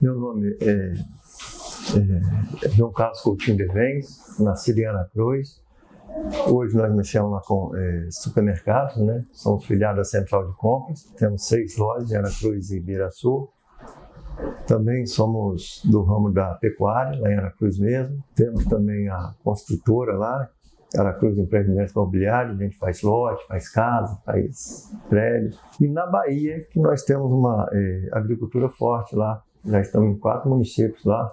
Meu nome é, é João Carlos Coutinho Devens, nascido em Ana Cruz. Hoje nós mexemos lá com é, supermercados, né? Somos filiados à Central de Compras. Temos seis lojas em Ana Cruz e Ibiraçu. Também somos do ramo da pecuária, lá em Aracruz mesmo. Temos também a construtora lá, Aracruz Empreendimentos Imobiliários, a gente faz lote, faz casa, faz prédio. E na Bahia, que nós temos uma é, agricultura forte lá. Já estamos em quatro municípios lá,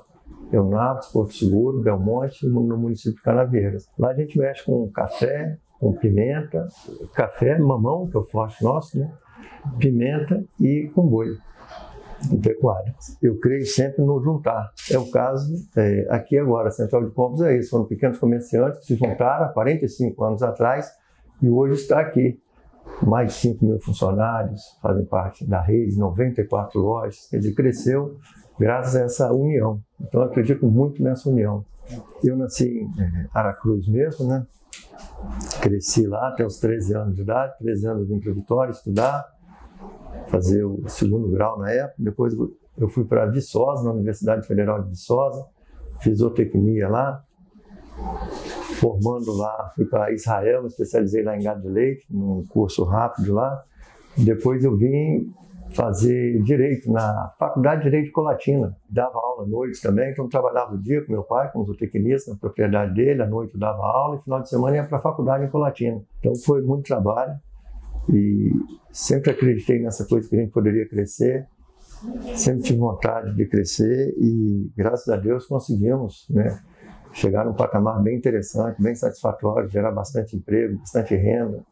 Eunápolis, Porto Seguro, Belmonte e no município de Canaveiras. Lá a gente mexe com café, com pimenta, café, mamão, que é o forte nosso, né? Pimenta e com boi de pecuária. Eu creio sempre no juntar. É o caso é, aqui agora, a Central de Compras é isso. Foram pequenos comerciantes que se juntaram há 45 anos atrás e hoje está aqui. Mais de 5 mil funcionários fazem parte da rede, 94 lojas. Dizer, cresceu graças a essa união. Então, eu acredito muito nessa união. Eu nasci em é, Aracruz mesmo, né? Cresci lá até os 13 anos de idade, 13 anos vim para Vitória estudar, fazer o segundo grau na época. Depois eu fui para Viçosa, na Universidade Federal de Viçosa, fiz zootecnia lá. Formando lá, fui para Israel, me especializei lá em gado de leite, num curso rápido lá. Depois eu vim fazer direito na Faculdade de Direito de Colatina. Dava aula à noite também, então trabalhava o dia com meu pai, como zootecnista, na propriedade dele, à noite dava aula e final de semana ia para a faculdade em Colatina. Então foi muito trabalho. E sempre acreditei nessa coisa que a gente poderia crescer, sempre tive vontade de crescer e graças a Deus conseguimos, né? Chegar num patamar bem interessante, bem satisfatório, gerar bastante emprego, bastante renda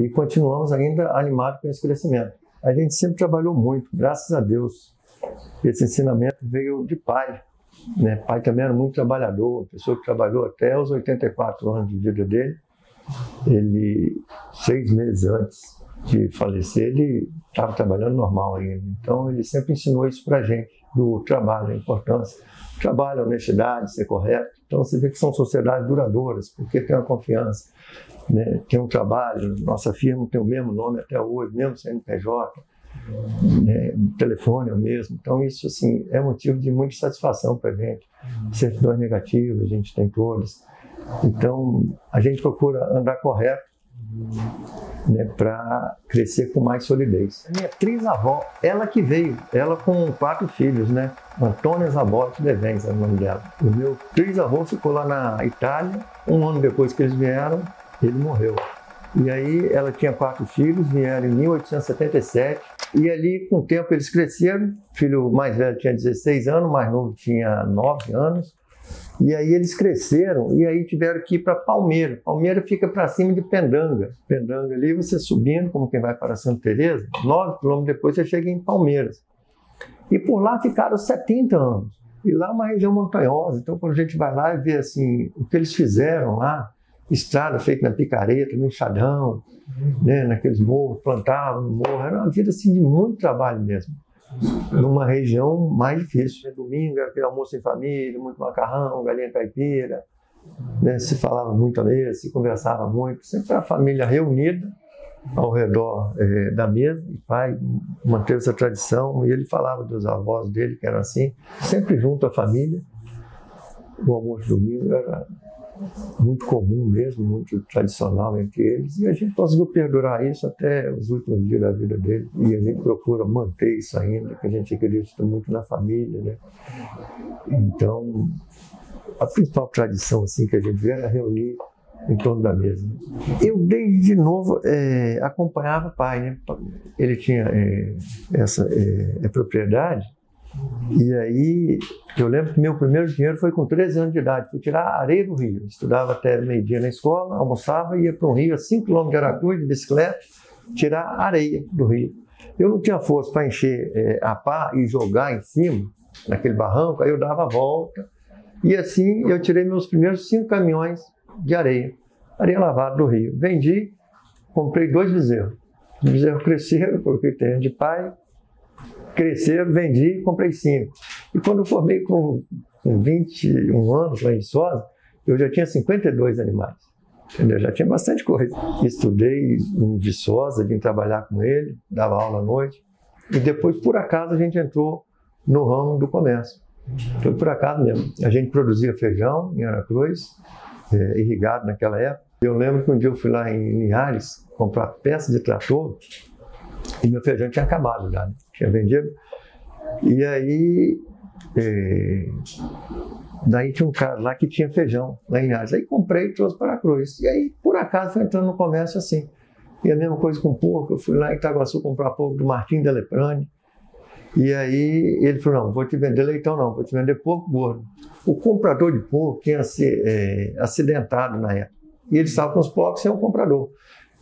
e continuamos ainda animados com esse crescimento. A gente sempre trabalhou muito, graças a Deus. Esse ensinamento veio de pai. Né? Pai também era muito trabalhador, pessoa que trabalhou até os 84 anos de vida dele ele, seis meses antes de falecer, ele estava trabalhando normal ainda. Então, ele sempre ensinou isso para gente, do trabalho, a importância. Trabalho, honestidade, ser correto. Então, você vê que são sociedades duradouras, porque tem uma confiança, né? tem um trabalho. Nossa firma tem o mesmo nome até hoje, mesmo CNPJ. Né? O telefone é o mesmo. Então, isso assim, é motivo de muita satisfação para a gente. Certidões negativas, a gente tem todas. Então, a gente procura andar correto né, para crescer com mais solidez. Minha trisavó, ela que veio, ela com quatro filhos, né? Antônia Zabotti Devens é o nome dela. O meu trisavô ficou lá na Itália, um ano depois que eles vieram, ele morreu. E aí ela tinha quatro filhos, vieram em 1877, e ali com o tempo eles cresceram. O filho mais velho tinha 16 anos, o mais novo tinha 9 anos. E aí eles cresceram e aí tiveram que ir para Palmeira. Palmeira fica para cima de Pendanga. Pendanga ali, você subindo, como quem vai para Santa Teresa, nove quilômetros depois você chega em Palmeiras. E por lá ficaram 70 anos. E lá é uma região montanhosa, então quando a gente vai lá e vê assim, o que eles fizeram lá, estrada feita na picareta, no enxadão, né, naqueles morros, plantavam no morro, era uma vida assim de muito trabalho mesmo numa região mais difícil. Domingo era aquele almoço em família, muito macarrão, galinha caipira, né? se falava muito mesa, se conversava muito, sempre a família reunida ao redor é, da mesa, e pai manteve essa tradição, e ele falava dos avós dele, que eram assim, sempre junto à família. O almoço domingo era muito comum mesmo, muito tradicional entre eles, e a gente conseguiu perdurar isso até os últimos dias da vida dele, e a gente procura manter isso ainda, que a gente acredita muito na família, né? Então, a principal tradição assim que a gente vê era reunir em torno da mesa. Eu desde novo é, acompanhava o pai, né? Ele tinha é, essa é, propriedade e aí, eu lembro que meu primeiro dinheiro foi com 13 anos de idade. Fui tirar areia do rio. Estudava até meio-dia na escola, almoçava ia para um rio a 5 km de Aracruz, de bicicleta, tirar areia do rio. Eu não tinha força para encher é, a pá e jogar em cima, naquele barranco, aí eu dava a volta. E assim eu tirei meus primeiros cinco caminhões de areia, areia lavada do rio. Vendi, comprei dois bezerros. Os bezerros cresceram, coloquei terreno de pai, cresceram, vendi e comprei cinco. E quando eu formei com, com 21 anos lá em Sosa, eu já tinha 52 animais. Entendeu? Já tinha bastante coisa. Estudei em Viçosa, vim trabalhar com ele, dava aula à noite. E depois, por acaso, a gente entrou no ramo do comércio. Foi por acaso mesmo. A gente produzia feijão em Aracruz, é, irrigado naquela época. Eu lembro que um dia eu fui lá em Linhares comprar peça de trator e meu feijão tinha acabado já, né? tinha vendido. E aí, é, daí tinha um cara lá que tinha feijão lá em Linhares. Aí comprei e trouxe para a Cruz. E aí, por acaso, foi entrando no comércio assim. E a mesma coisa com porco. Eu fui lá em Itaguaçu comprar porco do Martim Deleprane. E aí ele falou: não, vou te vender leitão, não, vou te vender porco gordo. O comprador de porco tinha se é, acidentado na época. E ele estava com os porcos sem o comprador.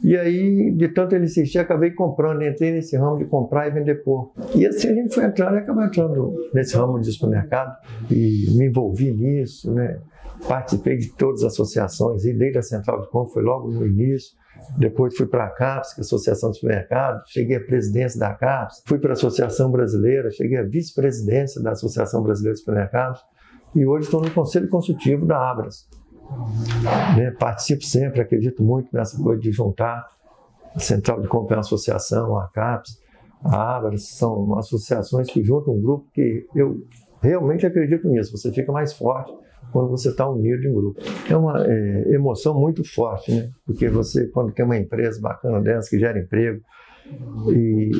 E aí, de tanto ele insistir, acabei comprando, entrei nesse ramo de comprar e vender porco. E assim a gente foi entrando e acabou entrando nesse ramo de supermercado e me envolvi nisso, né? Participei de todas as associações, e desde a Central de Compra, foi logo no início. Depois fui para a CAPES, que é a Associação de Supermercados, cheguei à presidência da CAPES, fui para a Associação Brasileira, cheguei à vice-presidência da Associação Brasileira de Supermercados e hoje estou no Conselho Consultivo da Abras. Né? Participo sempre, acredito muito nessa coisa de juntar a Central de Compra a Associação, a CAPES, a Abras, são associações que juntam um grupo que eu realmente acredito nisso, você fica mais forte quando você está unido em grupo. É uma é, emoção muito forte, né? Porque você, quando tem uma empresa bacana dessa, que gera emprego, e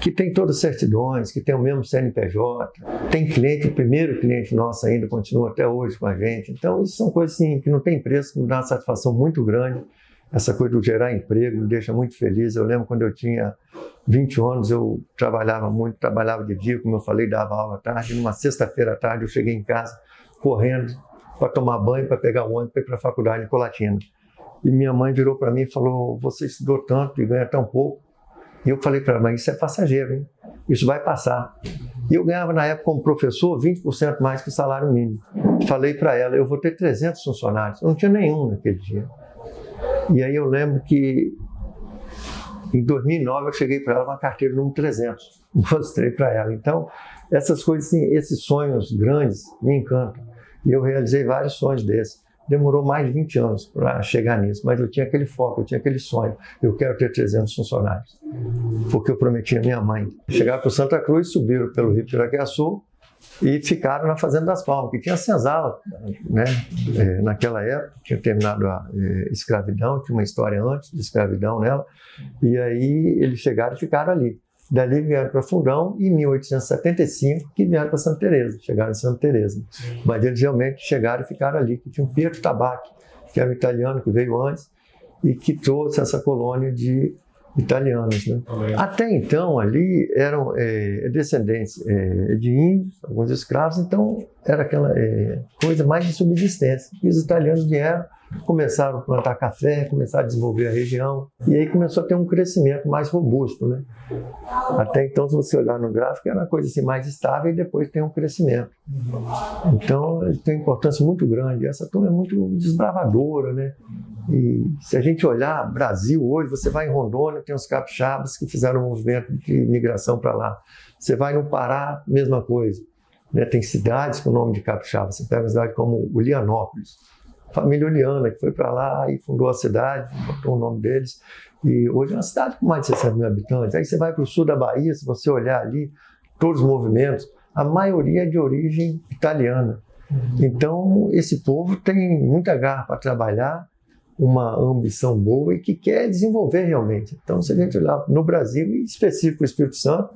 que tem todas as certidões, que tem o mesmo CNPJ, tem cliente, o primeiro cliente nosso ainda continua até hoje com a gente. Então, isso são coisas assim, que não tem preço, que me dá uma satisfação muito grande. Essa coisa de gerar emprego me deixa muito feliz. Eu lembro quando eu tinha 20 anos, eu trabalhava muito, trabalhava de dia, como eu falei, dava aula à tarde. Numa sexta-feira à tarde, eu cheguei em casa correndo para tomar banho, para pegar o ônibus para ir para a faculdade em Colatina. E minha mãe virou para mim e falou: Você estudou tanto e ganha tão pouco. E eu falei para ela: Mas isso é passageiro, hein? Isso vai passar. E eu ganhava na época como professor 20% mais que o salário mínimo. Falei para ela: Eu vou ter 300 funcionários. Eu não tinha nenhum naquele dia. E aí eu lembro que em 2009 eu cheguei para ela uma carteira número 300. Mostrei para ela. Então, essas coisas, assim, esses sonhos grandes me encantam. E eu realizei vários sonhos desses. Demorou mais de 20 anos para chegar nisso, mas eu tinha aquele foco, eu tinha aquele sonho. Eu quero ter 300 funcionários, porque eu prometi à minha mãe. Chegaram para Santa Cruz, subiram pelo Rio Piraquaçu e ficaram na Fazenda das Palmas, que tinha senzala, né? É, naquela época, tinha terminado a é, escravidão, tinha uma história antes de escravidão nela, e aí eles chegaram e ficaram ali. Dali vieram para Fundão e em 1875 que vieram para Santa Teresa, chegaram em Santa Teresa. Mas eles realmente chegaram e ficaram ali, que tinha um Pietro Tabacchi, que era um italiano que veio antes e que trouxe essa colônia de italianos. Né? Até então ali eram é, descendentes é, de índios, alguns escravos, então era aquela é, coisa mais de subsistência. E os italianos vieram começaram a plantar café, começaram a desenvolver a região, e aí começou a ter um crescimento mais robusto. Né? Até então, se você olhar no gráfico, era uma coisa assim, mais estável e depois tem um crescimento. Então, tem uma importância muito grande. Essa turma é muito desbravadora, né? E se a gente olhar Brasil hoje, você vai em Rondônia, tem os capixabas que fizeram um movimento de migração para lá. Você vai no Pará, mesma coisa. Né? Tem cidades com o nome de capixaba. Você pega uma cidade como Ulianópolis família Uliana, que foi para lá e fundou a cidade, botou o nome deles. E hoje é uma cidade com mais de 60 mil habitantes. Aí você vai para o sul da Bahia, se você olhar ali, todos os movimentos, a maioria é de origem italiana. Então, esse povo tem muita garra para trabalhar, uma ambição boa e que quer desenvolver realmente. Então, se a gente olhar no Brasil, e específico o Espírito Santo,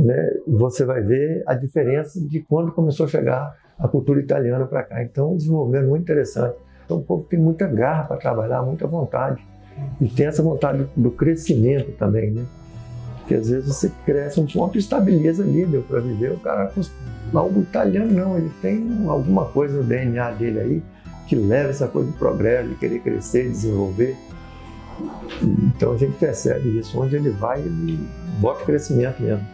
né, você vai ver a diferença de quando começou a chegar a cultura italiana para cá. Então, um desenvolvimento muito interessante. Então, o povo tem muita garra para trabalhar, muita vontade. E tem essa vontade do crescimento também, né? Porque às vezes você cresce um ponto e estabiliza ali, deu para viver. O cara, o italiano não, ele tem alguma coisa no DNA dele aí que leva essa coisa de progresso, de querer crescer, desenvolver. Então a gente percebe isso. Onde ele vai, ele bota crescimento mesmo.